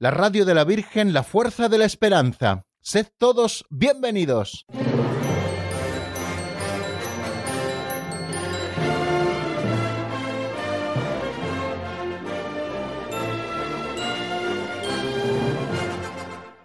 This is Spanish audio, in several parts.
la radio de la Virgen, la fuerza de la esperanza. Sed todos bienvenidos.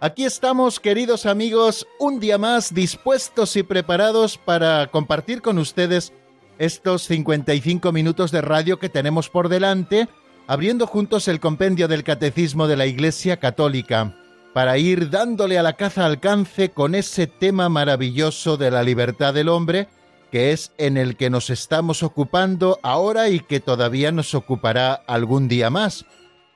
Aquí estamos, queridos amigos, un día más dispuestos y preparados para compartir con ustedes estos 55 minutos de radio que tenemos por delante, abriendo juntos el compendio del Catecismo de la Iglesia Católica, para ir dándole a la caza alcance con ese tema maravilloso de la libertad del hombre, que es en el que nos estamos ocupando ahora y que todavía nos ocupará algún día más.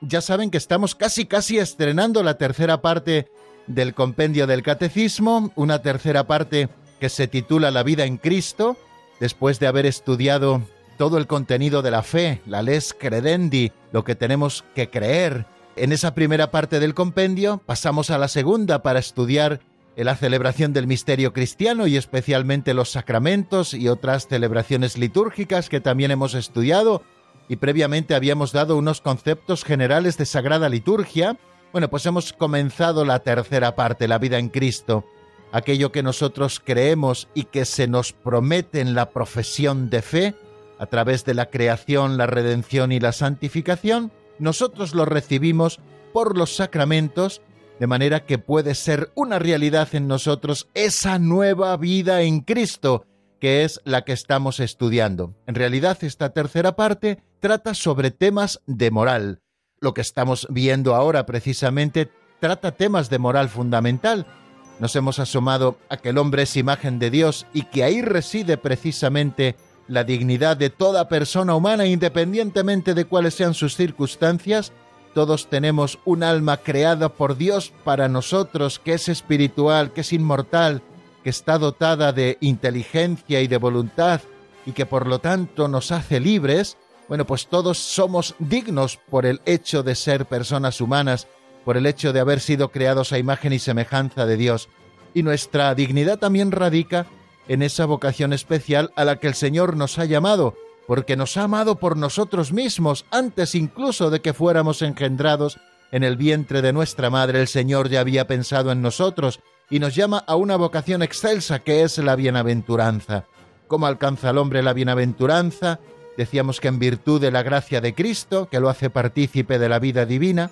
Ya saben que estamos casi casi estrenando la tercera parte del compendio del catecismo, una tercera parte que se titula La vida en Cristo, después de haber estudiado todo el contenido de la fe, la les credendi, lo que tenemos que creer. En esa primera parte del compendio pasamos a la segunda para estudiar la celebración del misterio cristiano y especialmente los sacramentos y otras celebraciones litúrgicas que también hemos estudiado. Y previamente habíamos dado unos conceptos generales de Sagrada Liturgia, bueno, pues hemos comenzado la tercera parte, la vida en Cristo, aquello que nosotros creemos y que se nos promete en la profesión de fe, a través de la creación, la redención y la santificación, nosotros lo recibimos por los sacramentos, de manera que puede ser una realidad en nosotros esa nueva vida en Cristo, que es la que estamos estudiando. En realidad, esta tercera parte trata sobre temas de moral. Lo que estamos viendo ahora precisamente trata temas de moral fundamental. Nos hemos asomado a que el hombre es imagen de Dios y que ahí reside precisamente la dignidad de toda persona humana independientemente de cuáles sean sus circunstancias. Todos tenemos un alma creada por Dios para nosotros, que es espiritual, que es inmortal, que está dotada de inteligencia y de voluntad y que por lo tanto nos hace libres, bueno, pues todos somos dignos por el hecho de ser personas humanas, por el hecho de haber sido creados a imagen y semejanza de Dios. Y nuestra dignidad también radica en esa vocación especial a la que el Señor nos ha llamado, porque nos ha amado por nosotros mismos, antes incluso de que fuéramos engendrados en el vientre de nuestra madre, el Señor ya había pensado en nosotros y nos llama a una vocación excelsa que es la bienaventuranza. ¿Cómo alcanza el hombre la bienaventuranza? Decíamos que en virtud de la gracia de Cristo, que lo hace partícipe de la vida divina,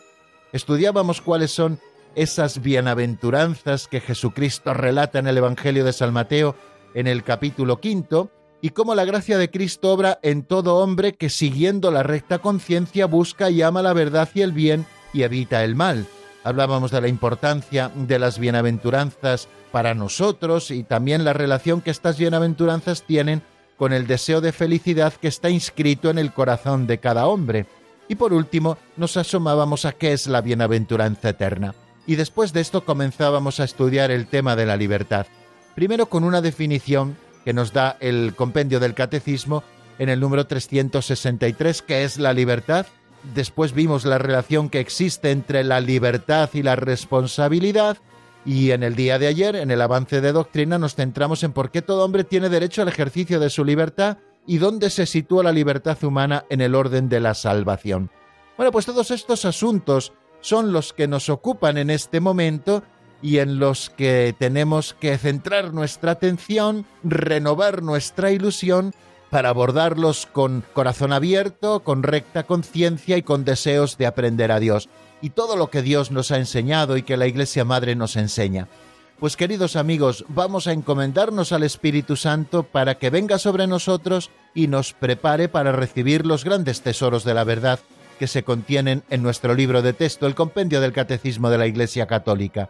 estudiábamos cuáles son esas bienaventuranzas que Jesucristo relata en el Evangelio de San Mateo en el capítulo quinto, y cómo la gracia de Cristo obra en todo hombre que siguiendo la recta conciencia busca y ama la verdad y el bien y evita el mal hablábamos de la importancia de las bienaventuranzas para nosotros y también la relación que estas bienaventuranzas tienen con el deseo de felicidad que está inscrito en el corazón de cada hombre. Y por último, nos asomábamos a qué es la bienaventuranza eterna. Y después de esto comenzábamos a estudiar el tema de la libertad. Primero con una definición que nos da el compendio del catecismo en el número 363, que es la libertad, Después vimos la relación que existe entre la libertad y la responsabilidad. Y en el día de ayer, en el avance de doctrina, nos centramos en por qué todo hombre tiene derecho al ejercicio de su libertad y dónde se sitúa la libertad humana en el orden de la salvación. Bueno, pues todos estos asuntos son los que nos ocupan en este momento y en los que tenemos que centrar nuestra atención, renovar nuestra ilusión para abordarlos con corazón abierto, con recta conciencia y con deseos de aprender a Dios y todo lo que Dios nos ha enseñado y que la Iglesia Madre nos enseña. Pues queridos amigos, vamos a encomendarnos al Espíritu Santo para que venga sobre nosotros y nos prepare para recibir los grandes tesoros de la verdad que se contienen en nuestro libro de texto, el compendio del Catecismo de la Iglesia Católica.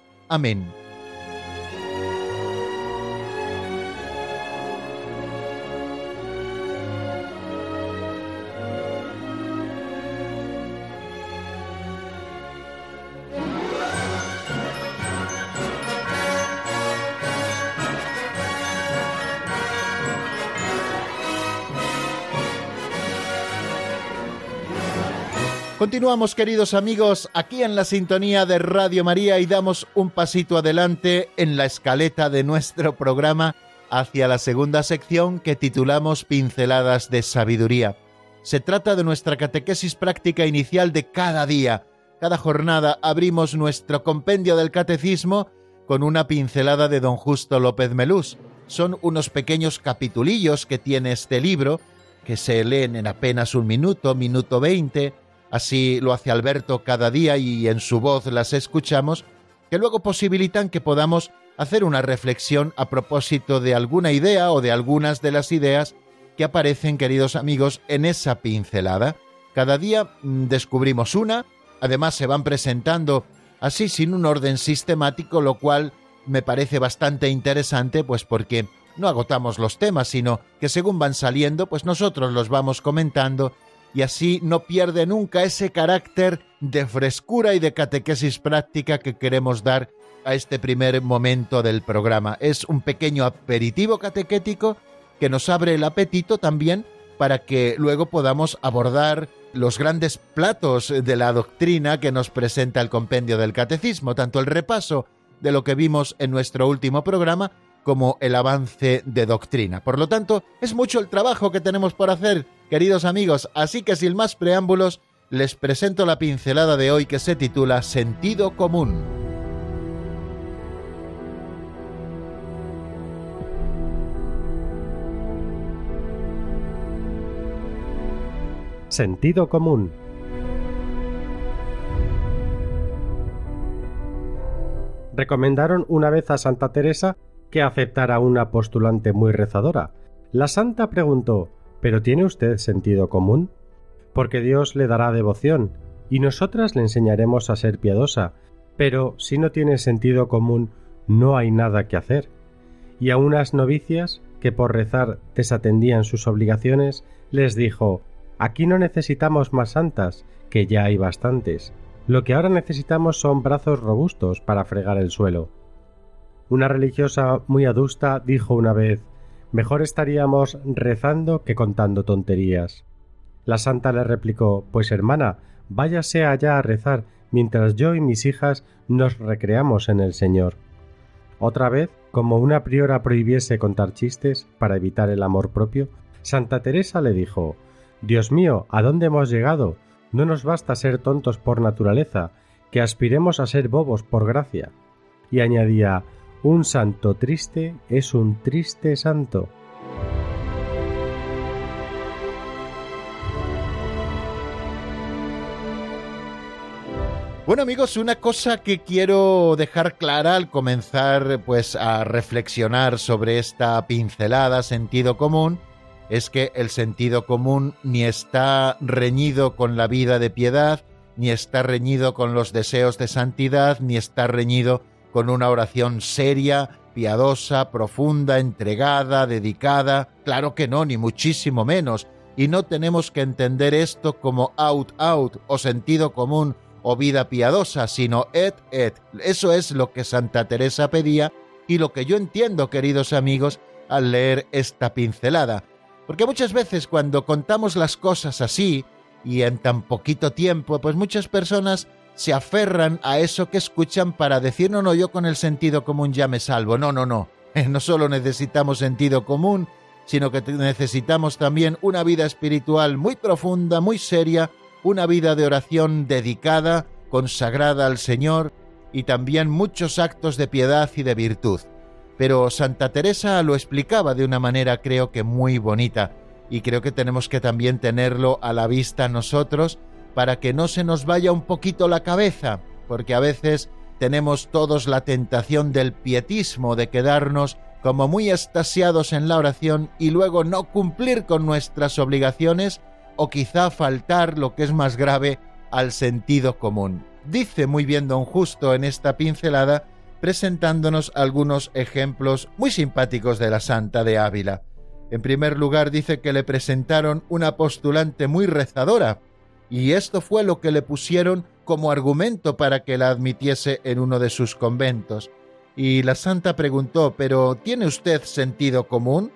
Amén. Continuamos, queridos amigos, aquí en la sintonía de Radio María y damos un pasito adelante en la escaleta de nuestro programa hacia la segunda sección que titulamos Pinceladas de Sabiduría. Se trata de nuestra catequesis práctica inicial de cada día. Cada jornada abrimos nuestro compendio del catecismo con una pincelada de don Justo López Melús. Son unos pequeños capitulillos que tiene este libro, que se leen en apenas un minuto, minuto veinte, Así lo hace Alberto cada día y en su voz las escuchamos, que luego posibilitan que podamos hacer una reflexión a propósito de alguna idea o de algunas de las ideas que aparecen, queridos amigos, en esa pincelada. Cada día mm, descubrimos una, además se van presentando así sin un orden sistemático, lo cual me parece bastante interesante, pues porque no agotamos los temas, sino que según van saliendo, pues nosotros los vamos comentando y así no pierde nunca ese carácter de frescura y de catequesis práctica que queremos dar a este primer momento del programa. Es un pequeño aperitivo catequético que nos abre el apetito también para que luego podamos abordar los grandes platos de la doctrina que nos presenta el compendio del catecismo, tanto el repaso de lo que vimos en nuestro último programa como el avance de doctrina. Por lo tanto, es mucho el trabajo que tenemos por hacer, queridos amigos, así que sin más preámbulos, les presento la pincelada de hoy que se titula Sentido común. Sentido común. Recomendaron una vez a Santa Teresa que aceptara una postulante muy rezadora. La santa preguntó ¿Pero tiene usted sentido común? Porque Dios le dará devoción, y nosotras le enseñaremos a ser piadosa, pero si no tiene sentido común, no hay nada que hacer. Y a unas novicias, que por rezar desatendían sus obligaciones, les dijo Aquí no necesitamos más santas, que ya hay bastantes. Lo que ahora necesitamos son brazos robustos para fregar el suelo. Una religiosa muy adusta dijo una vez Mejor estaríamos rezando que contando tonterías. La santa le replicó Pues hermana, váyase allá a rezar, mientras yo y mis hijas nos recreamos en el Señor. Otra vez, como una priora prohibiese contar chistes para evitar el amor propio, Santa Teresa le dijo Dios mío, ¿a dónde hemos llegado? No nos basta ser tontos por naturaleza, que aspiremos a ser bobos por gracia. Y añadía un santo triste es un triste santo. Bueno amigos, una cosa que quiero dejar clara al comenzar pues a reflexionar sobre esta pincelada sentido común es que el sentido común ni está reñido con la vida de piedad, ni está reñido con los deseos de santidad, ni está reñido con una oración seria, piadosa, profunda, entregada, dedicada. Claro que no, ni muchísimo menos. Y no tenemos que entender esto como out out o sentido común o vida piadosa, sino et et. Eso es lo que Santa Teresa pedía y lo que yo entiendo, queridos amigos, al leer esta pincelada. Porque muchas veces cuando contamos las cosas así y en tan poquito tiempo, pues muchas personas se aferran a eso que escuchan para decir, no, no, yo con el sentido común ya me salvo. No, no, no. No solo necesitamos sentido común, sino que necesitamos también una vida espiritual muy profunda, muy seria, una vida de oración dedicada, consagrada al Señor y también muchos actos de piedad y de virtud. Pero Santa Teresa lo explicaba de una manera creo que muy bonita y creo que tenemos que también tenerlo a la vista nosotros para que no se nos vaya un poquito la cabeza, porque a veces tenemos todos la tentación del pietismo, de quedarnos como muy estasiados en la oración y luego no cumplir con nuestras obligaciones o quizá faltar, lo que es más grave, al sentido común. Dice muy bien don Justo en esta pincelada, presentándonos algunos ejemplos muy simpáticos de la Santa de Ávila. En primer lugar dice que le presentaron una postulante muy rezadora, y esto fue lo que le pusieron como argumento para que la admitiese en uno de sus conventos. Y la santa preguntó, ¿pero tiene usted sentido común?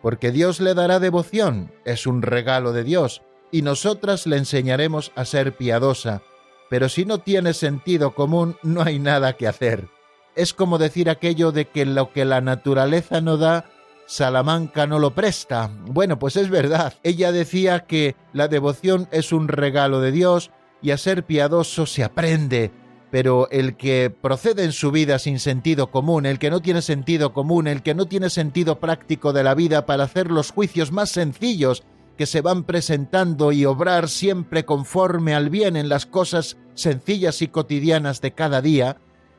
Porque Dios le dará devoción, es un regalo de Dios, y nosotras le enseñaremos a ser piadosa, pero si no tiene sentido común no hay nada que hacer. Es como decir aquello de que lo que la naturaleza no da, Salamanca no lo presta. Bueno, pues es verdad. Ella decía que la devoción es un regalo de Dios y a ser piadoso se aprende, pero el que procede en su vida sin sentido común, el que no tiene sentido común, el que no tiene sentido práctico de la vida para hacer los juicios más sencillos que se van presentando y obrar siempre conforme al bien en las cosas sencillas y cotidianas de cada día,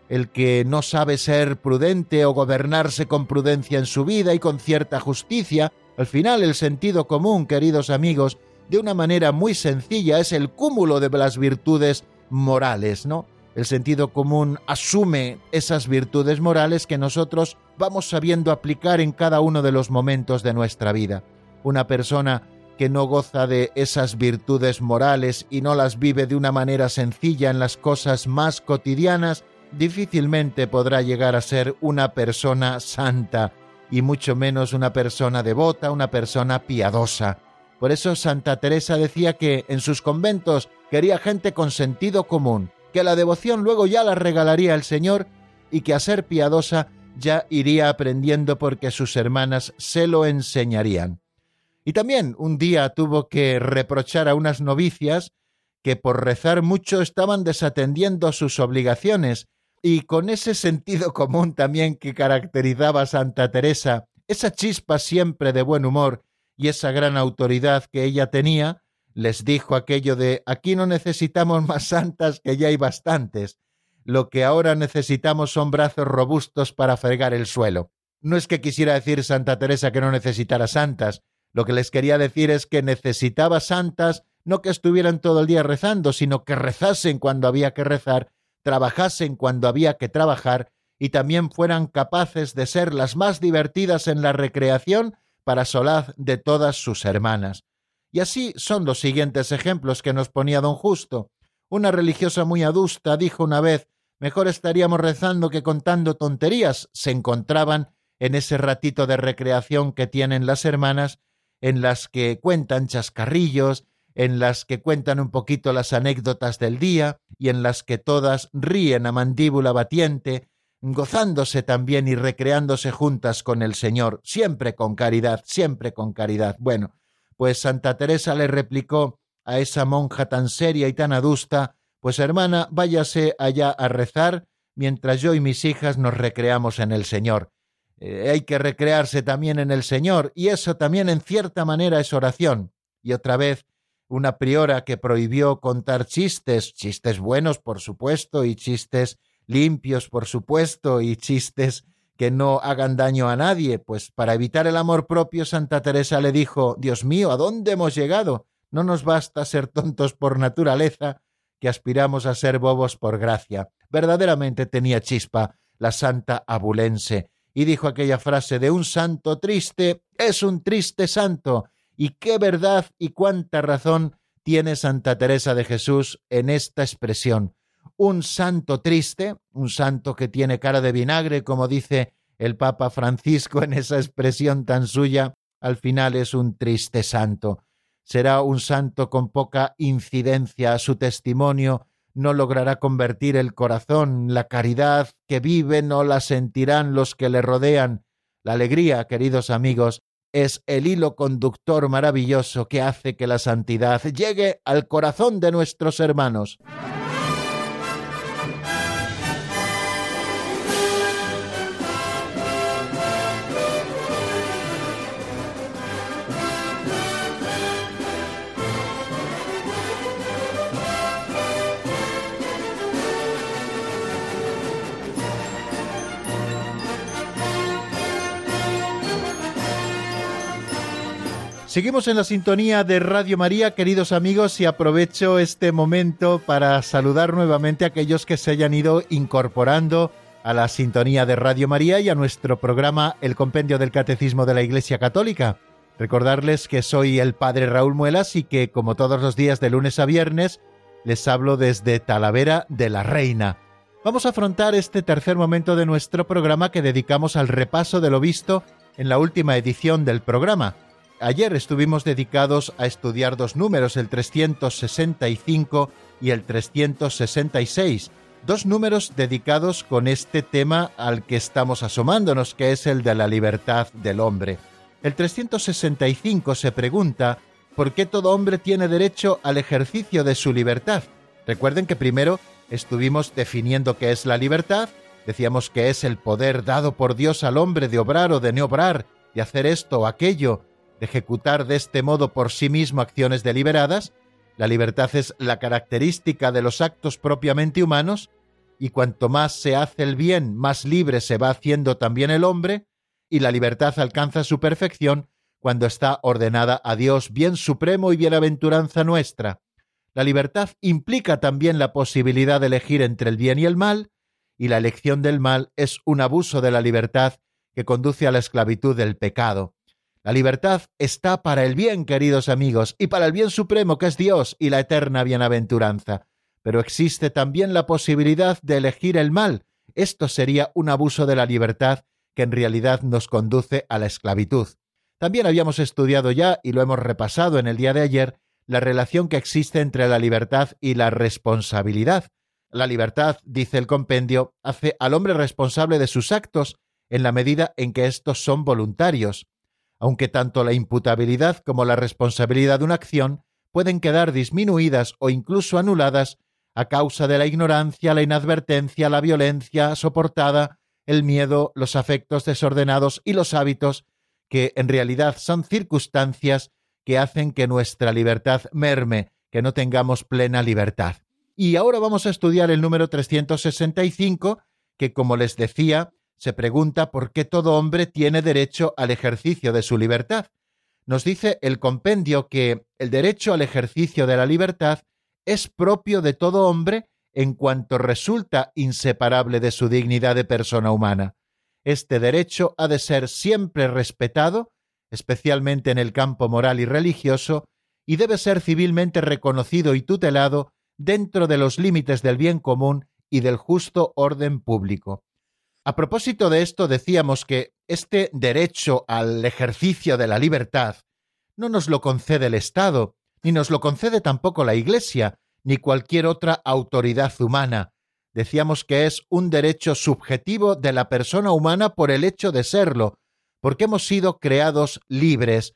el que no sabe ser prudente o gobernarse con prudencia en su vida y con cierta justicia, al final el sentido común, queridos amigos, de una manera muy sencilla es el cúmulo de las virtudes morales, ¿no? El sentido común asume esas virtudes morales que nosotros vamos sabiendo aplicar en cada uno de los momentos de nuestra vida. Una persona que no goza de esas virtudes morales y no las vive de una manera sencilla en las cosas más cotidianas, difícilmente podrá llegar a ser una persona santa y mucho menos una persona devota, una persona piadosa. Por eso Santa Teresa decía que en sus conventos quería gente con sentido común, que la devoción luego ya la regalaría el Señor y que a ser piadosa ya iría aprendiendo porque sus hermanas se lo enseñarían. Y también un día tuvo que reprochar a unas novicias que por rezar mucho estaban desatendiendo sus obligaciones, y con ese sentido común también que caracterizaba a Santa Teresa, esa chispa siempre de buen humor y esa gran autoridad que ella tenía, les dijo aquello de aquí no necesitamos más santas que ya hay bastantes. Lo que ahora necesitamos son brazos robustos para fregar el suelo. No es que quisiera decir Santa Teresa que no necesitara santas, lo que les quería decir es que necesitaba santas no que estuvieran todo el día rezando, sino que rezasen cuando había que rezar, trabajasen cuando había que trabajar y también fueran capaces de ser las más divertidas en la recreación para solaz de todas sus hermanas. Y así son los siguientes ejemplos que nos ponía don Justo. Una religiosa muy adusta dijo una vez Mejor estaríamos rezando que contando tonterías. Se encontraban en ese ratito de recreación que tienen las hermanas, en las que cuentan chascarrillos, en las que cuentan un poquito las anécdotas del día y en las que todas ríen a mandíbula batiente, gozándose también y recreándose juntas con el Señor, siempre con caridad, siempre con caridad. Bueno, pues Santa Teresa le replicó a esa monja tan seria y tan adusta, pues hermana, váyase allá a rezar, mientras yo y mis hijas nos recreamos en el Señor. Eh, hay que recrearse también en el Señor, y eso también en cierta manera es oración. Y otra vez, una priora que prohibió contar chistes, chistes buenos, por supuesto, y chistes limpios, por supuesto, y chistes que no hagan daño a nadie, pues para evitar el amor propio Santa Teresa le dijo Dios mío, ¿a dónde hemos llegado? No nos basta ser tontos por naturaleza, que aspiramos a ser bobos por gracia. Verdaderamente tenía chispa la santa abulense, y dijo aquella frase de un santo triste es un triste santo, y qué verdad y cuánta razón tiene Santa Teresa de Jesús en esta expresión un santo triste, un santo que tiene cara de vinagre, como dice el Papa Francisco en esa expresión tan suya, al final es un triste santo. Será un santo con poca incidencia a su testimonio, no logrará convertir el corazón, la caridad que vive no la sentirán los que le rodean. La alegría, queridos amigos, es el hilo conductor maravilloso que hace que la santidad llegue al corazón de nuestros hermanos. Seguimos en la sintonía de Radio María, queridos amigos, y aprovecho este momento para saludar nuevamente a aquellos que se hayan ido incorporando a la sintonía de Radio María y a nuestro programa El Compendio del Catecismo de la Iglesia Católica. Recordarles que soy el Padre Raúl Muelas y que, como todos los días de lunes a viernes, les hablo desde Talavera de la Reina. Vamos a afrontar este tercer momento de nuestro programa que dedicamos al repaso de lo visto en la última edición del programa. Ayer estuvimos dedicados a estudiar dos números, el 365 y el 366, dos números dedicados con este tema al que estamos asomándonos, que es el de la libertad del hombre. El 365 se pregunta por qué todo hombre tiene derecho al ejercicio de su libertad. Recuerden que primero estuvimos definiendo qué es la libertad, decíamos que es el poder dado por Dios al hombre de obrar o de no obrar, de hacer esto o aquello, ejecutar de este modo por sí mismo acciones deliberadas, la libertad es la característica de los actos propiamente humanos, y cuanto más se hace el bien, más libre se va haciendo también el hombre, y la libertad alcanza su perfección cuando está ordenada a Dios, bien supremo y bienaventuranza nuestra. La libertad implica también la posibilidad de elegir entre el bien y el mal, y la elección del mal es un abuso de la libertad que conduce a la esclavitud del pecado. La libertad está para el bien, queridos amigos, y para el bien supremo que es Dios y la eterna bienaventuranza. Pero existe también la posibilidad de elegir el mal. Esto sería un abuso de la libertad que en realidad nos conduce a la esclavitud. También habíamos estudiado ya, y lo hemos repasado en el día de ayer, la relación que existe entre la libertad y la responsabilidad. La libertad, dice el compendio, hace al hombre responsable de sus actos en la medida en que estos son voluntarios aunque tanto la imputabilidad como la responsabilidad de una acción pueden quedar disminuidas o incluso anuladas a causa de la ignorancia, la inadvertencia, la violencia soportada, el miedo, los afectos desordenados y los hábitos, que en realidad son circunstancias que hacen que nuestra libertad merme, que no tengamos plena libertad. Y ahora vamos a estudiar el número 365, que como les decía, se pregunta por qué todo hombre tiene derecho al ejercicio de su libertad. Nos dice el compendio que el derecho al ejercicio de la libertad es propio de todo hombre en cuanto resulta inseparable de su dignidad de persona humana. Este derecho ha de ser siempre respetado, especialmente en el campo moral y religioso, y debe ser civilmente reconocido y tutelado dentro de los límites del bien común y del justo orden público. A propósito de esto, decíamos que este derecho al ejercicio de la libertad no nos lo concede el Estado, ni nos lo concede tampoco la Iglesia, ni cualquier otra autoridad humana. Decíamos que es un derecho subjetivo de la persona humana por el hecho de serlo, porque hemos sido creados libres,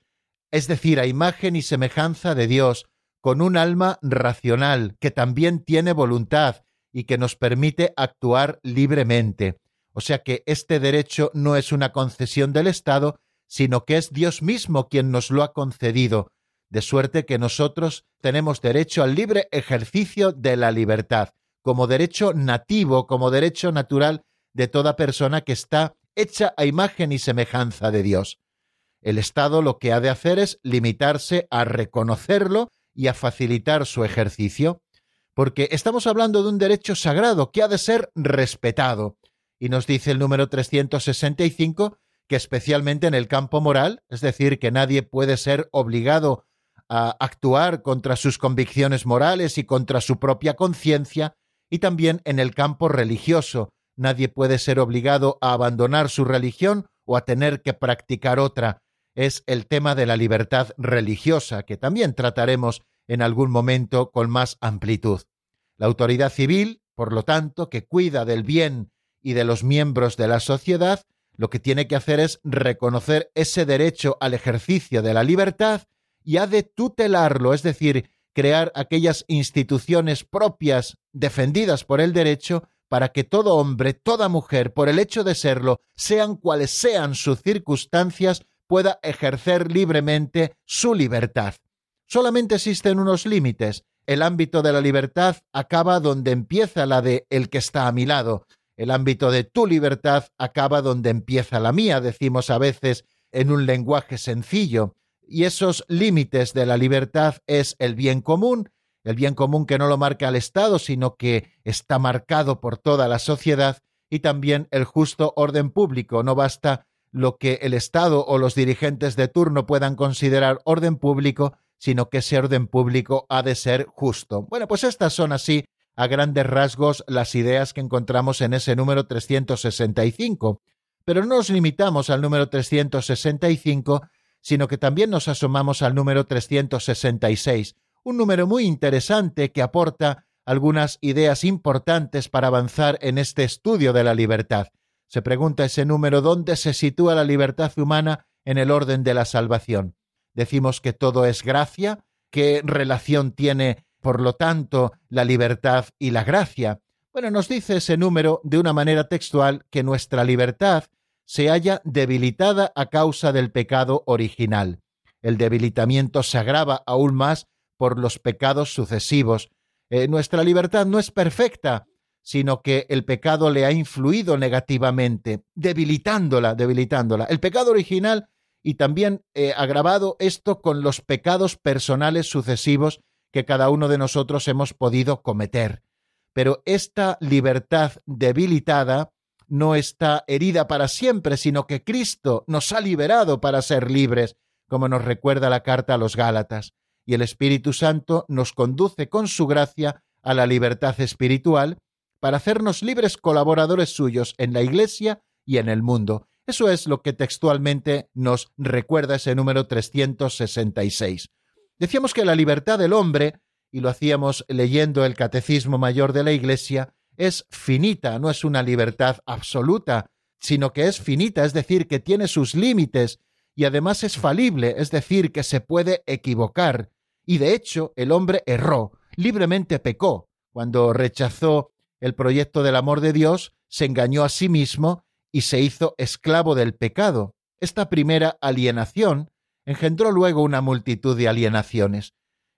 es decir, a imagen y semejanza de Dios, con un alma racional que también tiene voluntad y que nos permite actuar libremente. O sea que este derecho no es una concesión del Estado, sino que es Dios mismo quien nos lo ha concedido, de suerte que nosotros tenemos derecho al libre ejercicio de la libertad, como derecho nativo, como derecho natural de toda persona que está hecha a imagen y semejanza de Dios. El Estado lo que ha de hacer es limitarse a reconocerlo y a facilitar su ejercicio, porque estamos hablando de un derecho sagrado que ha de ser respetado, y nos dice el número 365 que especialmente en el campo moral, es decir, que nadie puede ser obligado a actuar contra sus convicciones morales y contra su propia conciencia, y también en el campo religioso, nadie puede ser obligado a abandonar su religión o a tener que practicar otra. Es el tema de la libertad religiosa, que también trataremos en algún momento con más amplitud. La autoridad civil, por lo tanto, que cuida del bien y de los miembros de la sociedad, lo que tiene que hacer es reconocer ese derecho al ejercicio de la libertad y ha de tutelarlo, es decir, crear aquellas instituciones propias defendidas por el derecho para que todo hombre, toda mujer, por el hecho de serlo, sean cuales sean sus circunstancias, pueda ejercer libremente su libertad. Solamente existen unos límites. El ámbito de la libertad acaba donde empieza la de el que está a mi lado, el ámbito de tu libertad acaba donde empieza la mía, decimos a veces en un lenguaje sencillo. y esos límites de la libertad es el bien común, el bien común que no lo marca el Estado, sino que está marcado por toda la sociedad, y también el justo orden público. No basta lo que el Estado o los dirigentes de turno puedan considerar orden público, sino que ese orden público ha de ser justo. Bueno, pues estas son así, a grandes rasgos, las ideas que encontramos en ese número 365. Pero no nos limitamos al número 365, sino que también nos asomamos al número 366, un número muy interesante que aporta algunas ideas importantes para avanzar en este estudio de la libertad. Se pregunta ese número dónde se sitúa la libertad humana en el orden de la salvación. Decimos que todo es gracia, qué relación tiene, por lo tanto, la libertad y la gracia. Bueno, nos dice ese número de una manera textual que nuestra libertad se halla debilitada a causa del pecado original. El debilitamiento se agrava aún más por los pecados sucesivos. Eh, nuestra libertad no es perfecta, sino que el pecado le ha influido negativamente, debilitándola, debilitándola. El pecado original y también eh, agravado esto con los pecados personales sucesivos que cada uno de nosotros hemos podido cometer. Pero esta libertad debilitada no está herida para siempre, sino que Cristo nos ha liberado para ser libres, como nos recuerda la carta a los Gálatas, y el Espíritu Santo nos conduce con su gracia a la libertad espiritual para hacernos libres colaboradores suyos en la Iglesia y en el mundo. Eso es lo que textualmente nos recuerda ese número 366. Decíamos que la libertad del hombre, y lo hacíamos leyendo el Catecismo Mayor de la Iglesia, es finita, no es una libertad absoluta, sino que es finita, es decir, que tiene sus límites y además es falible, es decir, que se puede equivocar. Y de hecho, el hombre erró, libremente pecó. Cuando rechazó el proyecto del amor de Dios, se engañó a sí mismo y se hizo esclavo del pecado. Esta primera alienación engendró luego una multitud de alienaciones.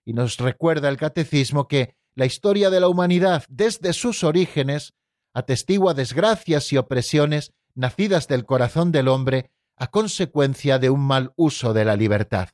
Y nos recuerda el catecismo que la historia de la humanidad desde sus orígenes atestigua desgracias y opresiones nacidas del corazón del hombre a consecuencia de un mal uso de la libertad.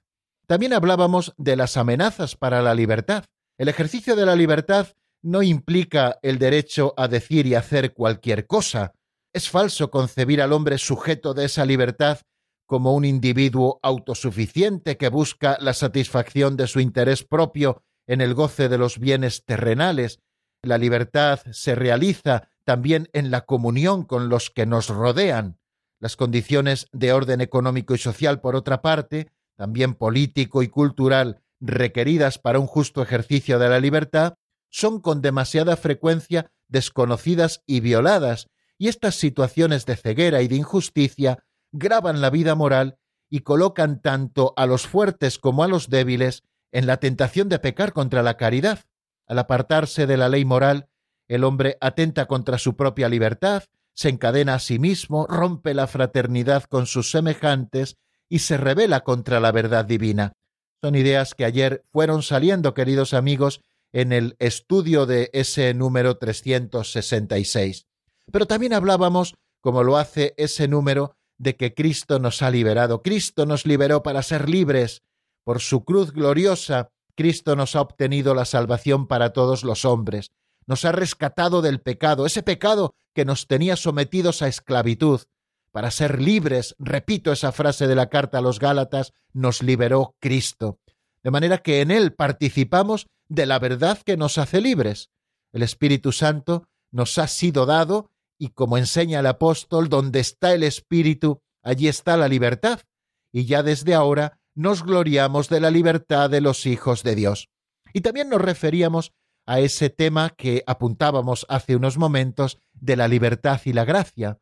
También hablábamos de las amenazas para la libertad. El ejercicio de la libertad no implica el derecho a decir y hacer cualquier cosa. Es falso concebir al hombre sujeto de esa libertad como un individuo autosuficiente que busca la satisfacción de su interés propio en el goce de los bienes terrenales. La libertad se realiza también en la comunión con los que nos rodean. Las condiciones de orden económico y social, por otra parte, también político y cultural, requeridas para un justo ejercicio de la libertad, son con demasiada frecuencia desconocidas y violadas, y estas situaciones de ceguera y de injusticia graban la vida moral y colocan tanto a los fuertes como a los débiles en la tentación de pecar contra la caridad. Al apartarse de la ley moral, el hombre atenta contra su propia libertad, se encadena a sí mismo, rompe la fraternidad con sus semejantes y se rebela contra la verdad divina. Son ideas que ayer fueron saliendo, queridos amigos, en el estudio de ese número 366. Pero también hablábamos, como lo hace ese número, de que Cristo nos ha liberado. Cristo nos liberó para ser libres, por su cruz gloriosa, Cristo nos ha obtenido la salvación para todos los hombres, nos ha rescatado del pecado, ese pecado que nos tenía sometidos a esclavitud. Para ser libres, repito esa frase de la carta a los Gálatas, nos liberó Cristo. De manera que en Él participamos de la verdad que nos hace libres. El Espíritu Santo nos ha sido dado y como enseña el apóstol, donde está el Espíritu, allí está la libertad. Y ya desde ahora nos gloriamos de la libertad de los hijos de Dios. Y también nos referíamos a ese tema que apuntábamos hace unos momentos de la libertad y la gracia.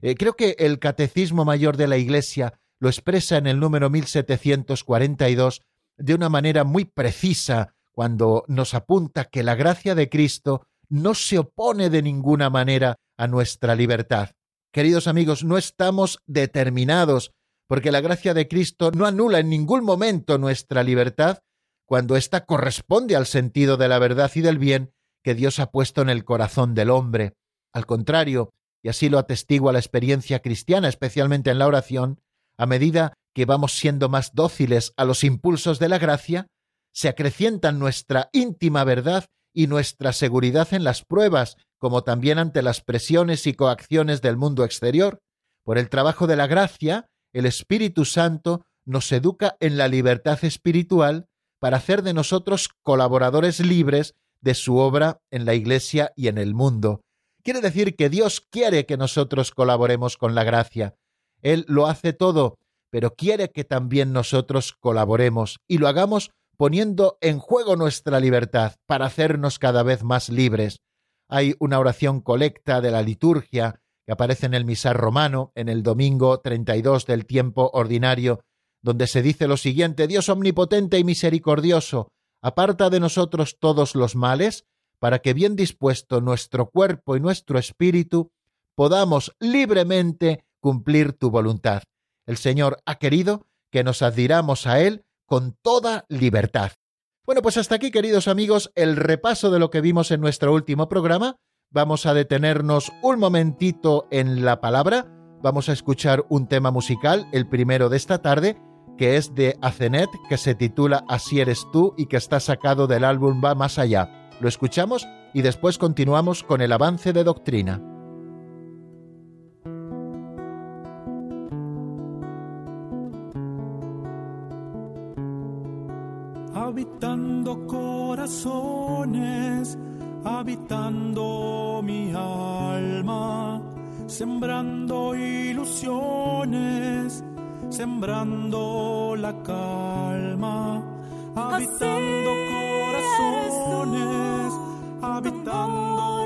Eh, creo que el Catecismo Mayor de la Iglesia lo expresa en el número 1742 de una manera muy precisa cuando nos apunta que la gracia de Cristo no se opone de ninguna manera a nuestra libertad. Queridos amigos, no estamos determinados porque la gracia de Cristo no anula en ningún momento nuestra libertad cuando ésta corresponde al sentido de la verdad y del bien que Dios ha puesto en el corazón del hombre. Al contrario, y así lo atestigua la experiencia cristiana, especialmente en la oración, a medida que vamos siendo más dóciles a los impulsos de la gracia, se acrecientan nuestra íntima verdad y nuestra seguridad en las pruebas, como también ante las presiones y coacciones del mundo exterior. Por el trabajo de la gracia, el Espíritu Santo nos educa en la libertad espiritual para hacer de nosotros colaboradores libres de su obra en la Iglesia y en el mundo. Quiere decir que Dios quiere que nosotros colaboremos con la gracia. Él lo hace todo, pero quiere que también nosotros colaboremos y lo hagamos poniendo en juego nuestra libertad para hacernos cada vez más libres. Hay una oración colecta de la liturgia que aparece en el misal romano, en el domingo 32 del tiempo ordinario, donde se dice lo siguiente, Dios omnipotente y misericordioso, aparta de nosotros todos los males, para que bien dispuesto nuestro cuerpo y nuestro espíritu podamos libremente cumplir tu voluntad. El Señor ha querido que nos adhiramos a Él con toda libertad. Bueno, pues hasta aquí, queridos amigos, el repaso de lo que vimos en nuestro último programa. Vamos a detenernos un momentito en la palabra. Vamos a escuchar un tema musical, el primero de esta tarde, que es de Acenet, que se titula Así eres tú y que está sacado del álbum Va más allá. Lo escuchamos y después continuamos con el avance de doctrina. Habitando corazones habitando mi alma, sembrando ilusiones, sembrando la calma, habitando corazones, habitando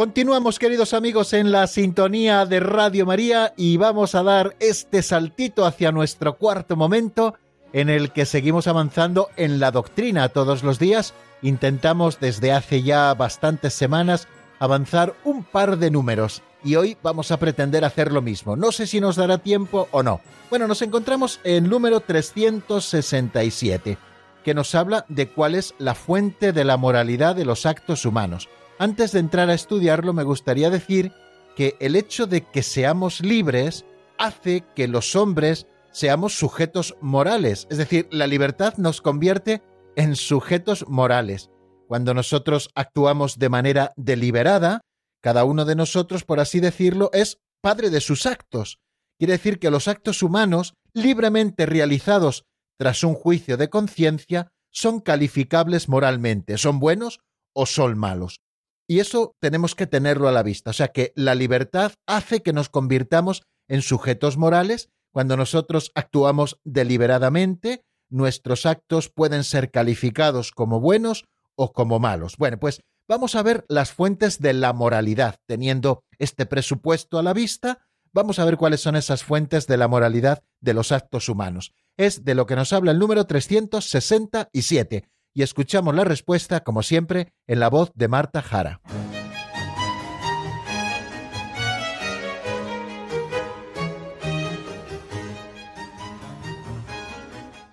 Continuamos, queridos amigos, en la sintonía de Radio María y vamos a dar este saltito hacia nuestro cuarto momento en el que seguimos avanzando en la doctrina todos los días. Intentamos desde hace ya bastantes semanas avanzar un par de números y hoy vamos a pretender hacer lo mismo. No sé si nos dará tiempo o no. Bueno, nos encontramos en número 367, que nos habla de cuál es la fuente de la moralidad de los actos humanos. Antes de entrar a estudiarlo, me gustaría decir que el hecho de que seamos libres hace que los hombres seamos sujetos morales, es decir, la libertad nos convierte en sujetos morales. Cuando nosotros actuamos de manera deliberada, cada uno de nosotros, por así decirlo, es padre de sus actos. Quiere decir que los actos humanos, libremente realizados tras un juicio de conciencia, son calificables moralmente, son buenos o son malos. Y eso tenemos que tenerlo a la vista. O sea que la libertad hace que nos convirtamos en sujetos morales. Cuando nosotros actuamos deliberadamente, nuestros actos pueden ser calificados como buenos o como malos. Bueno, pues vamos a ver las fuentes de la moralidad. Teniendo este presupuesto a la vista, vamos a ver cuáles son esas fuentes de la moralidad de los actos humanos. Es de lo que nos habla el número 367 y escuchamos la respuesta, como siempre, en la voz de Marta Jara.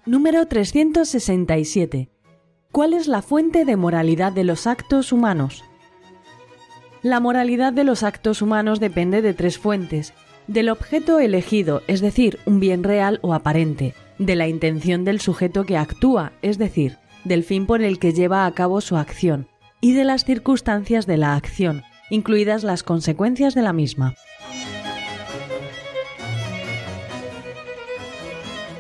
Número 367. ¿Cuál es la fuente de moralidad de los actos humanos? La moralidad de los actos humanos depende de tres fuentes. Del objeto elegido, es decir, un bien real o aparente. De la intención del sujeto que actúa, es decir, del fin por el que lleva a cabo su acción y de las circunstancias de la acción, incluidas las consecuencias de la misma.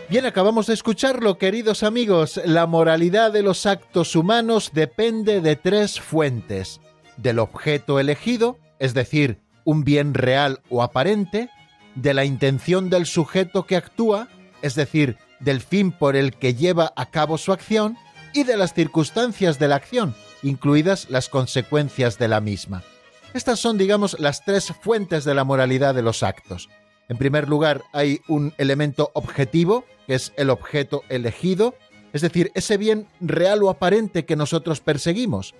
Bien, acabamos de escucharlo, queridos amigos. La moralidad de los actos humanos depende de tres fuentes. Del objeto elegido, es decir, un bien real o aparente, de la intención del sujeto que actúa, es decir, del fin por el que lleva a cabo su acción, y de las circunstancias de la acción, incluidas las consecuencias de la misma. Estas son, digamos, las tres fuentes de la moralidad de los actos. En primer lugar, hay un elemento objetivo, que es el objeto elegido, es decir, ese bien real o aparente que nosotros perseguimos.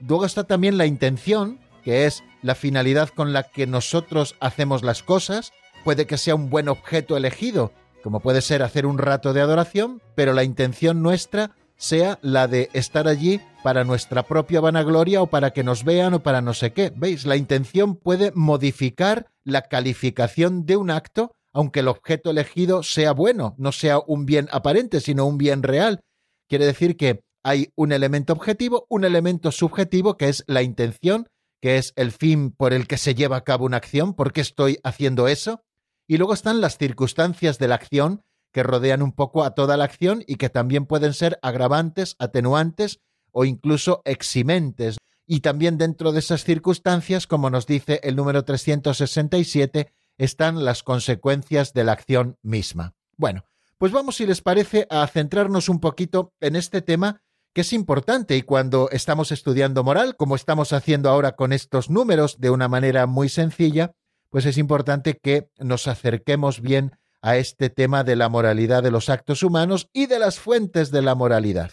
Luego está también la intención, que es la finalidad con la que nosotros hacemos las cosas. Puede que sea un buen objeto elegido, como puede ser hacer un rato de adoración, pero la intención nuestra sea la de estar allí para nuestra propia vanagloria o para que nos vean o para no sé qué. ¿Veis? La intención puede modificar la calificación de un acto, aunque el objeto elegido sea bueno, no sea un bien aparente, sino un bien real. Quiere decir que hay un elemento objetivo, un elemento subjetivo, que es la intención, que es el fin por el que se lleva a cabo una acción, ¿por qué estoy haciendo eso? Y luego están las circunstancias de la acción, que rodean un poco a toda la acción y que también pueden ser agravantes, atenuantes o incluso eximentes. Y también dentro de esas circunstancias, como nos dice el número 367, están las consecuencias de la acción misma. Bueno, pues vamos, si les parece, a centrarnos un poquito en este tema que es importante y cuando estamos estudiando moral, como estamos haciendo ahora con estos números de una manera muy sencilla, pues es importante que nos acerquemos bien a este tema de la moralidad de los actos humanos y de las fuentes de la moralidad.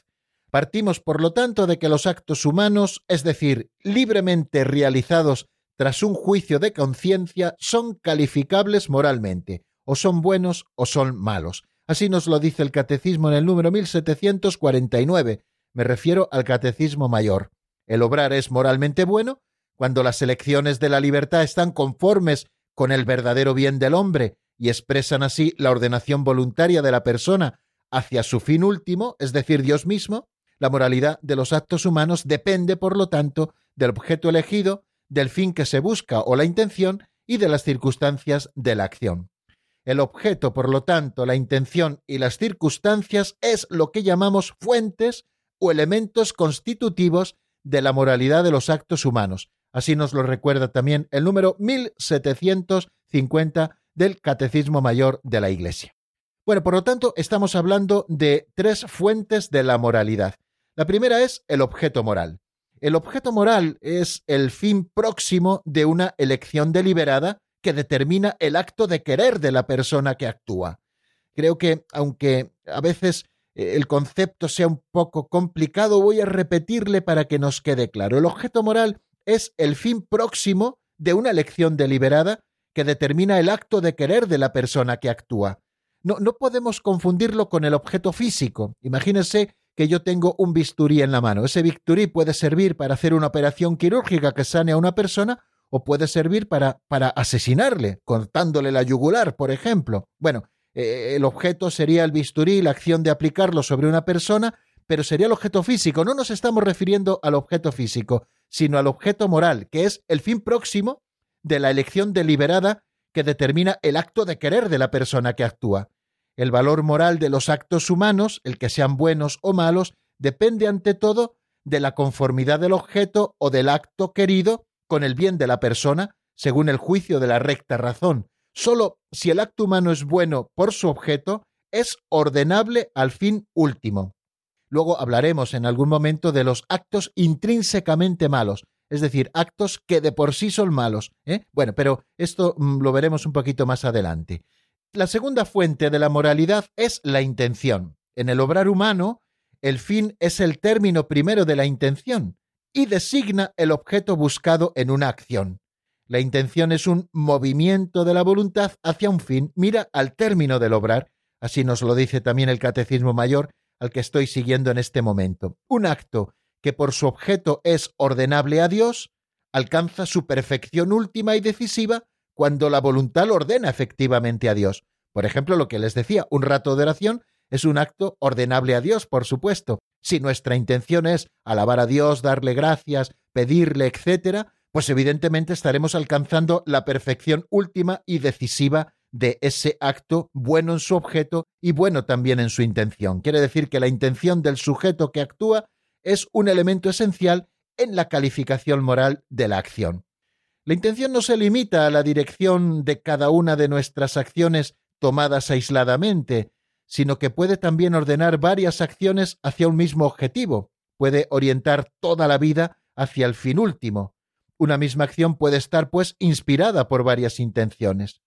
Partimos, por lo tanto, de que los actos humanos, es decir, libremente realizados tras un juicio de conciencia, son calificables moralmente, o son buenos o son malos. Así nos lo dice el Catecismo en el número 1749. Me refiero al Catecismo Mayor. El obrar es moralmente bueno cuando las elecciones de la libertad están conformes con el verdadero bien del hombre y expresan así la ordenación voluntaria de la persona hacia su fin último, es decir, Dios mismo, la moralidad de los actos humanos depende, por lo tanto, del objeto elegido, del fin que se busca o la intención, y de las circunstancias de la acción. El objeto, por lo tanto, la intención y las circunstancias es lo que llamamos fuentes o elementos constitutivos de la moralidad de los actos humanos. Así nos lo recuerda también el número 1750 del Catecismo Mayor de la Iglesia. Bueno, por lo tanto, estamos hablando de tres fuentes de la moralidad. La primera es el objeto moral. El objeto moral es el fin próximo de una elección deliberada que determina el acto de querer de la persona que actúa. Creo que, aunque a veces eh, el concepto sea un poco complicado, voy a repetirle para que nos quede claro. El objeto moral es el fin próximo de una elección deliberada que determina el acto de querer de la persona que actúa. No, no podemos confundirlo con el objeto físico. Imagínense que yo tengo un bisturí en la mano. Ese bisturí puede servir para hacer una operación quirúrgica que sane a una persona o puede servir para, para asesinarle, cortándole la yugular, por ejemplo. Bueno, eh, el objeto sería el bisturí, la acción de aplicarlo sobre una persona, pero sería el objeto físico. No nos estamos refiriendo al objeto físico, sino al objeto moral, que es el fin próximo de la elección deliberada que determina el acto de querer de la persona que actúa. El valor moral de los actos humanos, el que sean buenos o malos, depende ante todo de la conformidad del objeto o del acto querido con el bien de la persona, según el juicio de la recta razón. Solo si el acto humano es bueno por su objeto, es ordenable al fin último. Luego hablaremos en algún momento de los actos intrínsecamente malos, es decir, actos que de por sí son malos. ¿eh? Bueno, pero esto mm, lo veremos un poquito más adelante. La segunda fuente de la moralidad es la intención. En el obrar humano, el fin es el término primero de la intención y designa el objeto buscado en una acción. La intención es un movimiento de la voluntad hacia un fin, mira al término del obrar, así nos lo dice también el Catecismo Mayor, al que estoy siguiendo en este momento. Un acto que por su objeto es ordenable a Dios, alcanza su perfección última y decisiva cuando la voluntad lo ordena efectivamente a Dios. Por ejemplo, lo que les decía, un rato de oración es un acto ordenable a Dios, por supuesto. Si nuestra intención es alabar a Dios, darle gracias, pedirle, etcétera, pues evidentemente estaremos alcanzando la perfección última y decisiva de ese acto, bueno en su objeto y bueno también en su intención. Quiere decir que la intención del sujeto que actúa es un elemento esencial en la calificación moral de la acción. La intención no se limita a la dirección de cada una de nuestras acciones tomadas aisladamente, sino que puede también ordenar varias acciones hacia un mismo objetivo, puede orientar toda la vida hacia el fin último. Una misma acción puede estar, pues, inspirada por varias intenciones.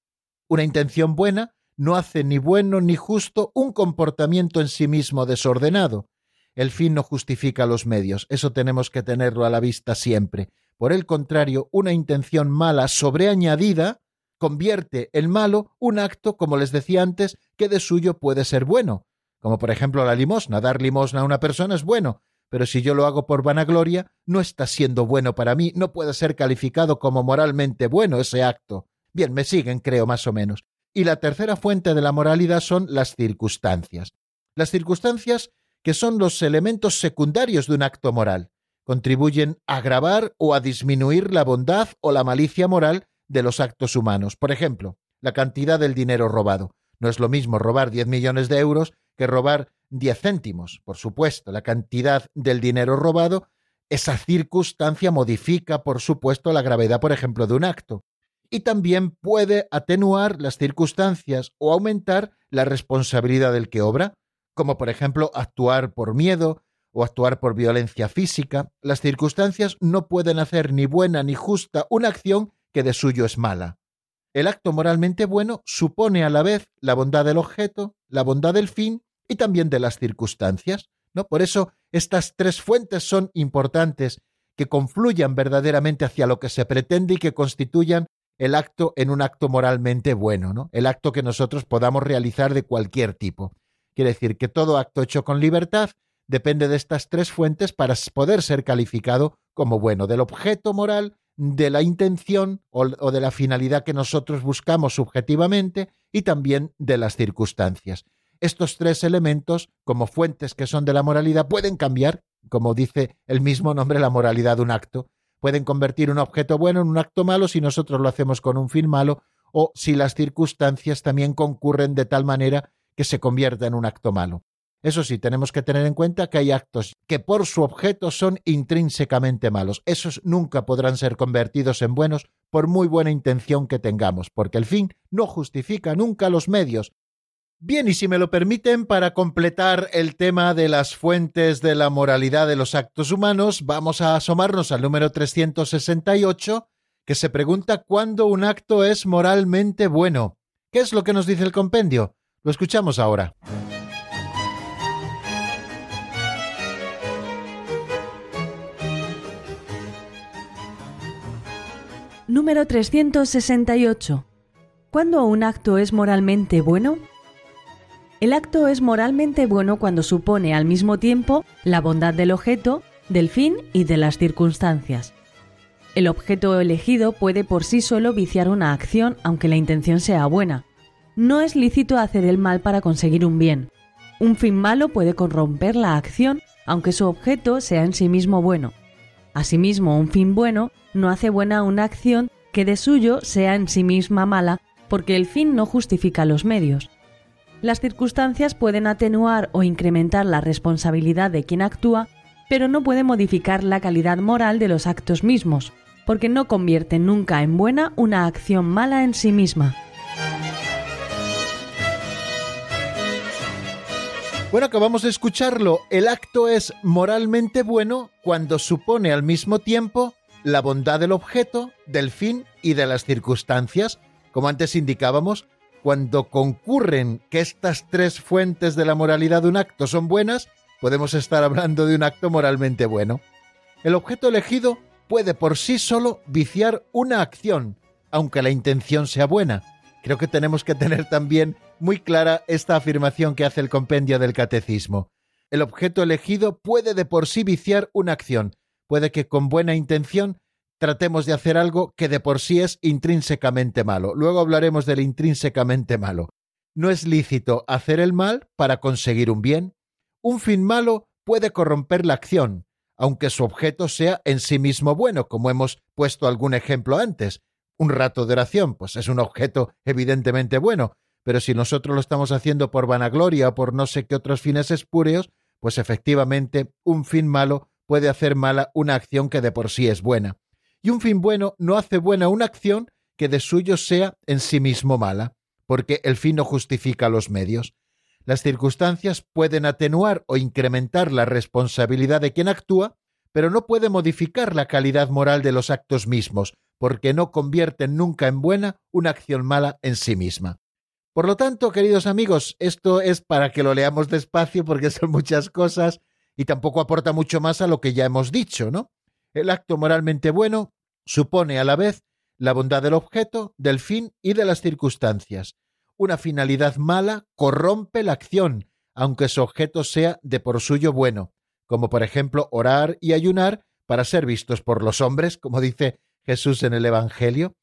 Una intención buena no hace ni bueno ni justo un comportamiento en sí mismo desordenado, el fin no justifica los medios, eso tenemos que tenerlo a la vista siempre. Por el contrario, una intención mala sobreañadida convierte en malo un acto, como les decía antes, que de suyo puede ser bueno, como por ejemplo la limosna. Dar limosna a una persona es bueno, pero si yo lo hago por vanagloria, no está siendo bueno para mí, no puede ser calificado como moralmente bueno ese acto. Bien, me siguen, creo, más o menos. Y la tercera fuente de la moralidad son las circunstancias. Las circunstancias que son los elementos secundarios de un acto moral. Contribuyen a agravar o a disminuir la bondad o la malicia moral de los actos humanos. Por ejemplo, la cantidad del dinero robado. No es lo mismo robar 10 millones de euros que robar 10 céntimos. Por supuesto, la cantidad del dinero robado, esa circunstancia modifica, por supuesto, la gravedad, por ejemplo, de un acto. Y también puede atenuar las circunstancias o aumentar la responsabilidad del que obra como por ejemplo actuar por miedo o actuar por violencia física, las circunstancias no pueden hacer ni buena ni justa una acción que de suyo es mala. El acto moralmente bueno supone a la vez la bondad del objeto, la bondad del fin y también de las circunstancias. ¿no? Por eso estas tres fuentes son importantes, que confluyan verdaderamente hacia lo que se pretende y que constituyan el acto en un acto moralmente bueno, ¿no? el acto que nosotros podamos realizar de cualquier tipo. Quiere decir que todo acto hecho con libertad depende de estas tres fuentes para poder ser calificado como bueno, del objeto moral, de la intención o, de la finalidad que nosotros buscamos subjetivamente y también de las circunstancias. Estos tres elementos, como fuentes que son de la moralidad, pueden cambiar, como dice el mismo nombre, la moralidad de un acto, pueden convertir un objeto bueno en un acto malo si nosotros lo hacemos con un fin malo o si las circunstancias también concurren de tal manera que se convierta en un acto malo. Eso sí, tenemos que tener en cuenta que hay actos que por su objeto son intrínsecamente malos. Esos nunca podrán ser convertidos en buenos por muy buena intención que tengamos, porque el fin no justifica nunca los medios. Bien, y si me lo permiten, para completar el tema de las fuentes de la moralidad de los actos humanos, vamos a asomarnos al número 368, que se pregunta cuándo un acto es moralmente bueno. ¿Qué es lo que nos dice el compendio? Lo escuchamos ahora. Número 368. ¿Cuándo un acto es moralmente bueno? El acto es moralmente bueno cuando supone al mismo tiempo la bondad del objeto, del fin y de las circunstancias. El objeto elegido puede por sí solo viciar una acción aunque la intención sea buena. No es lícito hacer el mal para conseguir un bien. Un fin malo puede corromper la acción aunque su objeto sea en sí mismo bueno. Asimismo, un fin bueno no hace buena una acción que de suyo sea en sí misma mala, porque el fin no justifica los medios. Las circunstancias pueden atenuar o incrementar la responsabilidad de quien actúa, pero no puede modificar la calidad moral de los actos mismos, porque no convierte nunca en buena una acción mala en sí misma. Bueno, acabamos de escucharlo. El acto es moralmente bueno cuando supone al mismo tiempo la bondad del objeto, del fin y de las circunstancias. Como antes indicábamos, cuando concurren que estas tres fuentes de la moralidad de un acto son buenas, podemos estar hablando de un acto moralmente bueno. El objeto elegido puede por sí solo viciar una acción, aunque la intención sea buena. Creo que tenemos que tener también muy clara esta afirmación que hace el compendio del catecismo. El objeto elegido puede de por sí viciar una acción, puede que con buena intención tratemos de hacer algo que de por sí es intrínsecamente malo. Luego hablaremos del intrínsecamente malo. No es lícito hacer el mal para conseguir un bien. Un fin malo puede corromper la acción, aunque su objeto sea en sí mismo bueno, como hemos puesto algún ejemplo antes. Un rato de oración, pues es un objeto evidentemente bueno, pero si nosotros lo estamos haciendo por vanagloria o por no sé qué otros fines espúreos, pues efectivamente un fin malo puede hacer mala una acción que de por sí es buena. Y un fin bueno no hace buena una acción que de suyo sea en sí mismo mala, porque el fin no justifica los medios. Las circunstancias pueden atenuar o incrementar la responsabilidad de quien actúa, pero no puede modificar la calidad moral de los actos mismos, porque no convierten nunca en buena una acción mala en sí misma. Por lo tanto, queridos amigos, esto es para que lo leamos despacio porque son muchas cosas y tampoco aporta mucho más a lo que ya hemos dicho, ¿no? El acto moralmente bueno supone a la vez la bondad del objeto, del fin y de las circunstancias. Una finalidad mala corrompe la acción, aunque su objeto sea de por suyo bueno, como por ejemplo orar y ayunar para ser vistos por los hombres, como dice Jesús en el Evangelio,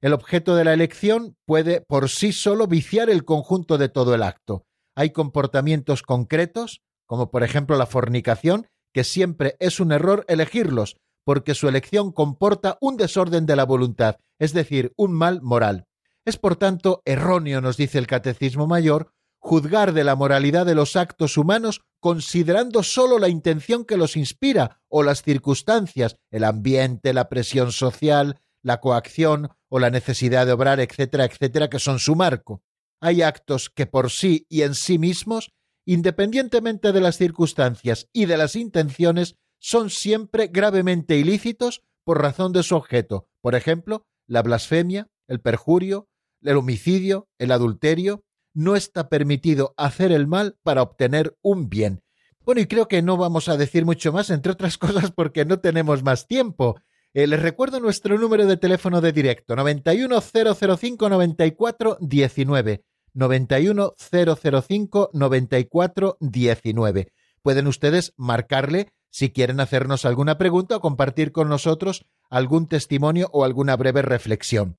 el objeto de la elección puede por sí solo viciar el conjunto de todo el acto. Hay comportamientos concretos, como por ejemplo la fornicación, que siempre es un error elegirlos, porque su elección comporta un desorden de la voluntad, es decir, un mal moral. Es por tanto erróneo, nos dice el Catecismo Mayor, juzgar de la moralidad de los actos humanos considerando sólo la intención que los inspira o las circunstancias, el ambiente, la presión social, la coacción o la necesidad de obrar, etcétera, etcétera, que son su marco. Hay actos que por sí y en sí mismos, independientemente de las circunstancias y de las intenciones, son siempre gravemente ilícitos por razón de su objeto. Por ejemplo, la blasfemia, el perjurio, el homicidio, el adulterio. No está permitido hacer el mal para obtener un bien. Bueno, y creo que no vamos a decir mucho más, entre otras cosas porque no tenemos más tiempo. Eh, les recuerdo nuestro número de teléfono de directo, 910059419. 910059419. Pueden ustedes marcarle si quieren hacernos alguna pregunta o compartir con nosotros algún testimonio o alguna breve reflexión.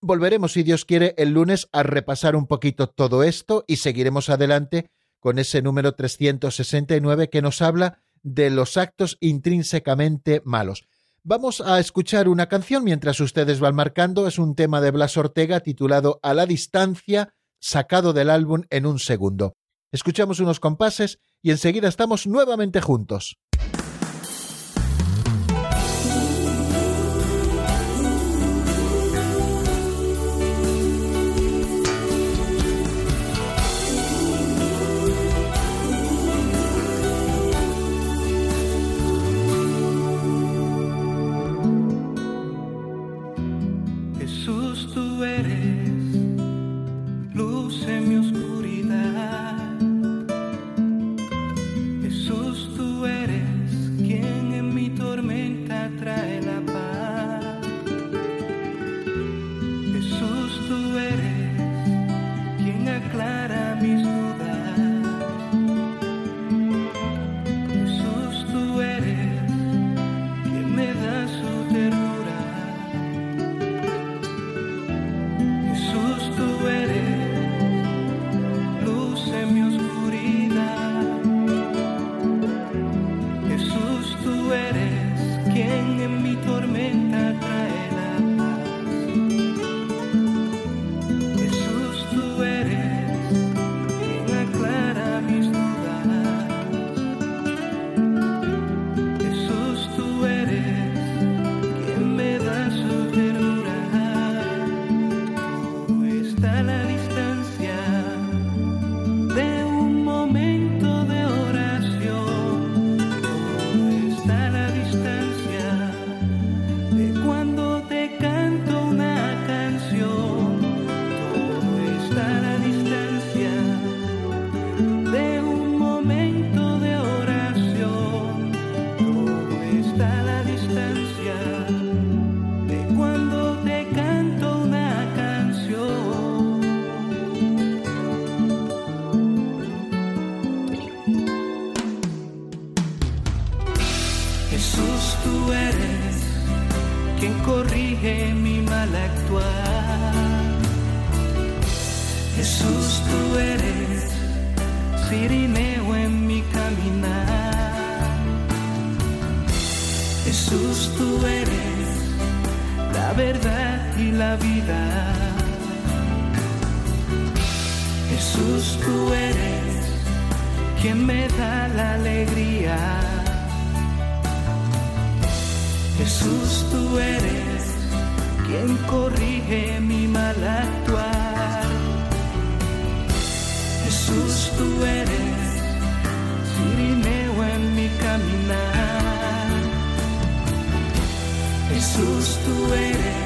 Volveremos, si Dios quiere, el lunes a repasar un poquito todo esto y seguiremos adelante con ese número 369 que nos habla de los actos intrínsecamente malos. Vamos a escuchar una canción mientras ustedes van marcando. Es un tema de Blas Ortega titulado A la distancia, sacado del álbum en un segundo. Escuchamos unos compases y enseguida estamos nuevamente juntos. Jesús, tú eres quien me da la alegría. Jesús, tú eres quien corrige mi mal actuar. Jesús, tú eres Sirineo en mi caminar. Jesús, tú eres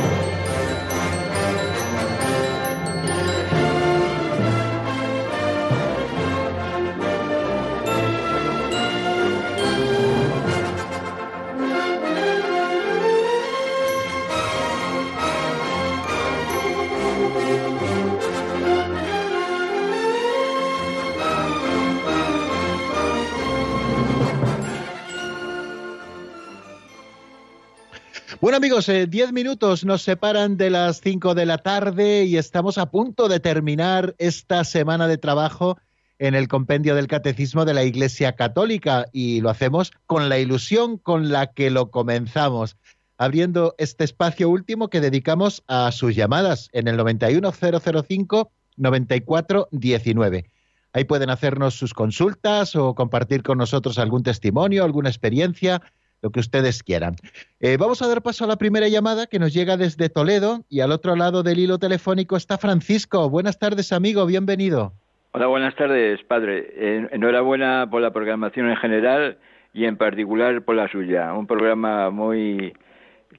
Bueno amigos, eh, diez minutos nos separan de las cinco de la tarde y estamos a punto de terminar esta semana de trabajo en el compendio del Catecismo de la Iglesia Católica y lo hacemos con la ilusión con la que lo comenzamos, abriendo este espacio último que dedicamos a sus llamadas en el 91005 9419. Ahí pueden hacernos sus consultas o compartir con nosotros algún testimonio, alguna experiencia lo que ustedes quieran. Eh, vamos a dar paso a la primera llamada que nos llega desde Toledo y al otro lado del hilo telefónico está Francisco. Buenas tardes, amigo, bienvenido. Hola, buenas tardes, padre. enhorabuena por la programación en general y en particular por la suya. Un programa muy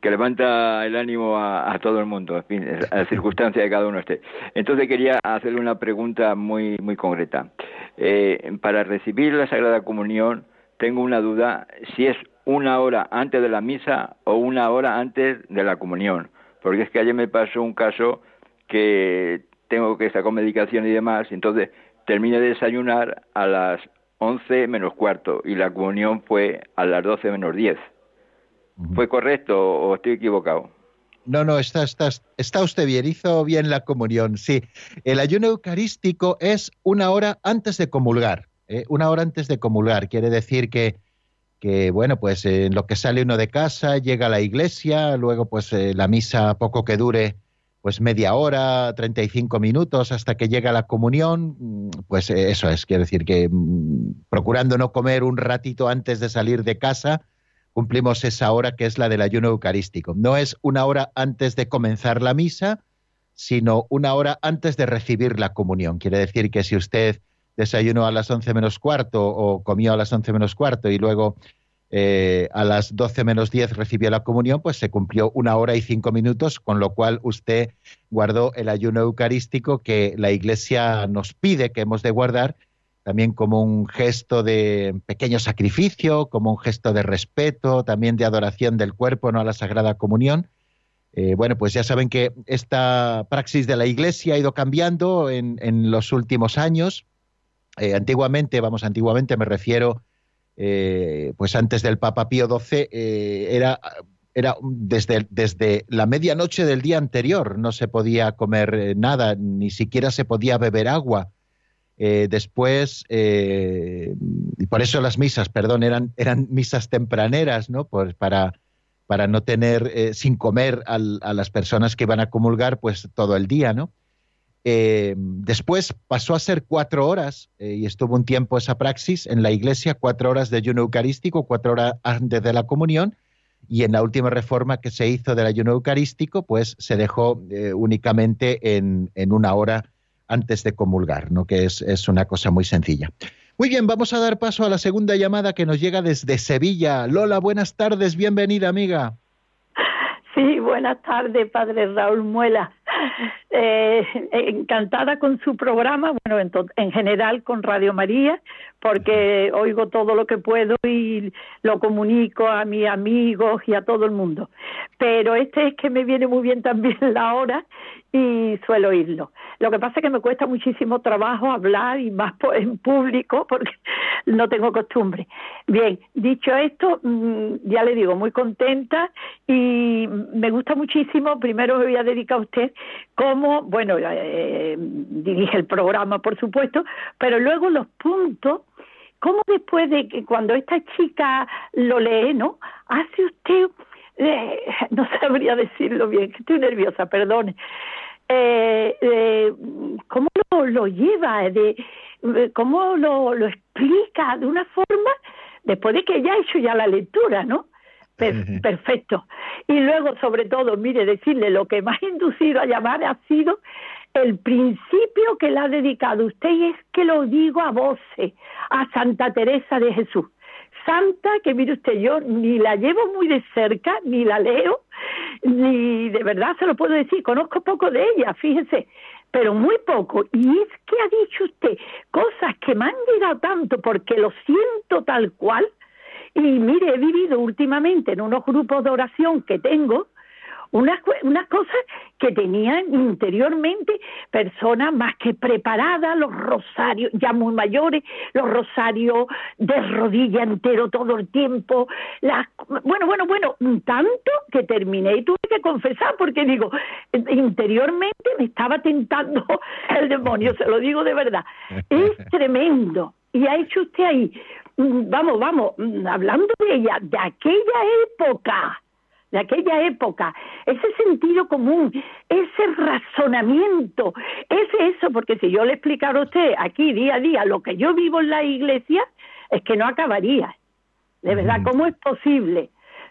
que levanta el ánimo a, todo el mundo, en fin, a la circunstancia de cada uno esté. Entonces quería hacerle una pregunta muy muy concreta. Eh, para recibir la Sagrada Comunión tengo una duda si es una hora antes de la misa o una hora antes de la comunión. Porque es que ayer me pasó un caso que tengo que estar con medicación y demás, y entonces terminé de desayunar a las 11 menos cuarto y la comunión fue a las 12 menos 10. ¿Fue correcto o estoy equivocado? No, no, está, está, está usted bien, hizo bien la comunión, sí. El ayuno eucarístico es una hora antes de comulgar, ¿eh? una hora antes de comulgar. Quiere decir que, que, bueno, pues en lo que sale uno de casa, llega a la iglesia, luego pues eh, la misa poco que dure, pues media hora, 35 minutos hasta que llega la comunión, mm, pues eh, eso es, quiere decir que mm, procurando no comer un ratito antes de salir de casa, cumplimos esa hora que es la del ayuno eucarístico. No es una hora antes de comenzar la misa, sino una hora antes de recibir la comunión. Quiere decir que si usted desayunó a las once menos cuarto o comió a las once menos cuarto y luego eh, a las doce menos diez recibió la comunión, pues se cumplió una hora y cinco minutos, con lo cual usted guardó el ayuno eucarístico que la Iglesia nos pide que hemos de guardar también como un gesto de pequeño sacrificio, como un gesto de respeto, también de adoración del cuerpo, no a la Sagrada Comunión. Eh, bueno, pues ya saben que esta praxis de la Iglesia ha ido cambiando en, los últimos años. Eh, antiguamente, vamos, antiguamente me refiero, eh, pues antes del Papa Pío XII, era, era desde, desde la medianoche del día anterior, no se podía comer nada, ni siquiera se podía beber agua eh, después, eh, y por eso las misas, perdón, eran, eran misas tempraneras, ¿no? Pues para, para no tener eh, sin comer a las personas que iban a comulgar, pues todo el día, ¿no? Después pasó a ser cuatro horas, y estuvo un tiempo esa praxis en la iglesia, cuatro horas de ayuno eucarístico, cuatro horas antes de la comunión, y en la última reforma que se hizo del ayuno eucarístico, pues se dejó únicamente en, en una hora antes de comulgar, ¿no? que es, es una cosa muy sencilla. Muy bien, vamos a dar paso a la segunda llamada que nos llega desde Sevilla. Lola, buenas tardes, bienvenida amiga. Sí, buenas tardes, padre Raúl Muela. Eh, encantada con su programa, bueno, en, en, general con Radio María, porque oigo todo lo que puedo y lo comunico a mis amigos y a todo el mundo. Pero este es que me viene muy bien también la hora y suelo oírlo. Lo que pasa es que me cuesta muchísimo trabajo hablar y más en público porque no tengo costumbre. Bien, dicho esto, mm, ya le digo, muy contenta y me gusta muchísimo, primero me voy a dedicar a usted, cómo, bueno, eh, dirige el programa, por supuesto, pero luego los puntos cómo después de que cuando esta chica lo lee, ¿no? Hace usted, eh, no sabría decirlo bien, que estoy nerviosa, perdone, eh, eh, cómo lo, lleva, de, cómo lo, lo explica de una forma después de que ella ha hecho ya la lectura, ¿no? Perfecto. Y luego, sobre todo, mire, decirle lo que más ha inducido a llamar ha sido el principio que le ha dedicado usted y es que lo digo a voces, a Santa Teresa de Jesús. Santa, que mire usted, yo ni la llevo muy de cerca, ni la leo, ni de verdad se lo puedo decir, conozco poco de ella, fíjese, pero muy poco. Y es que ha dicho usted cosas que me han llegado tanto porque lo siento tal cual. Y mire, he vivido últimamente en unos grupos de oración que tengo, unas, unas cosas que tenían interiormente personas más que preparadas, los rosarios ya muy mayores, los rosarios de rodilla entero todo el tiempo, las, bueno, bueno, bueno, tanto que terminé y tuve que confesar porque digo, interiormente me estaba tentando el demonio, se lo digo de verdad, es tremendo. Y ha hecho usted ahí, mm, vamos, vamos, mm, hablando de ella, de aquella época, de aquella época, ese sentido común, ese razonamiento, ese eso, porque si yo le explicara a usted aquí día a día lo que yo vivo en la iglesia, es que no acabaría. De verdad, ¿cómo es posible?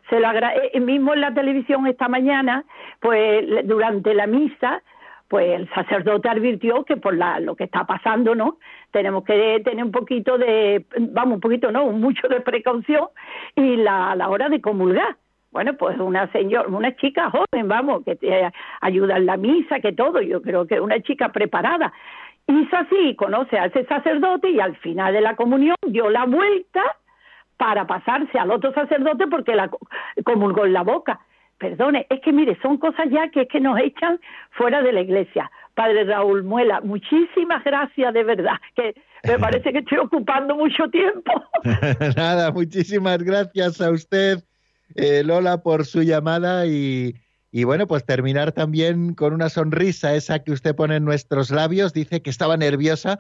Se lo agra eh, mismo en la televisión esta mañana, pues durante la misa, pues el sacerdote advirtió que por la, lo que está pasando, ¿no? Tenemos que tener un poquito de, vamos, un poquito, no, mucho de precaución y la, a la hora de comulgar bueno, pues una señora, una chica joven, vamos, que te ayuda en la misa, que todo, yo creo que una chica preparada. Hizo así, conoce a ese sacerdote y al final de la comunión dio la vuelta para pasarse al otro sacerdote porque la comulgó en la boca. Perdone, es que mire, son cosas ya que es que nos echan fuera de la iglesia. Padre Raúl Muela, muchísimas gracias de verdad, que me parece que estoy ocupando mucho tiempo. Nada, muchísimas gracias a usted, eh, Lola, por su llamada y, y bueno, pues terminar también con una sonrisa esa que usted pone en nuestros labios. Dice que estaba nerviosa,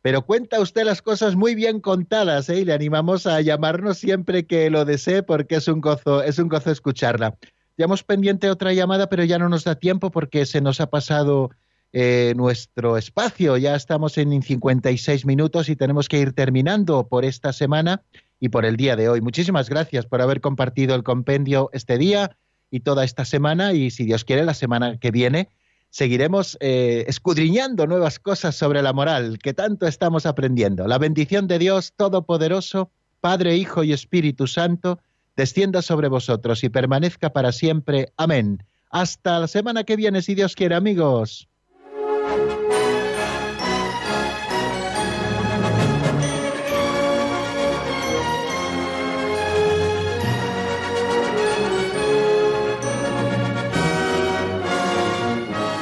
pero cuenta usted las cosas muy bien contadas ¿eh? y le animamos a llamarnos siempre que lo desee porque es un gozo, es un gozo escucharla. Hemos pendiente otra llamada, pero ya no nos da tiempo porque se nos ha pasado eh, nuestro espacio. Ya estamos en 56 minutos y tenemos que ir terminando por esta semana y por el día de hoy. Muchísimas gracias por haber compartido el compendio este día y toda esta semana y si Dios quiere la semana que viene seguiremos eh, escudriñando nuevas cosas sobre la moral que tanto estamos aprendiendo. La bendición de Dios Todopoderoso, Padre, Hijo y Espíritu Santo, descienda sobre vosotros y permanezca para siempre. Amén. Hasta la semana que viene, si Dios quiere, amigos.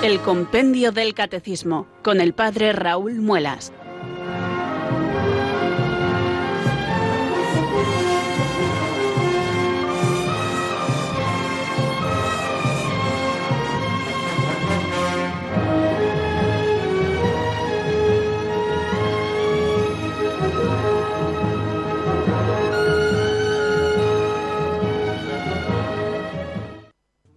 El Compendio del Catecismo con el Padre Raúl Muelas.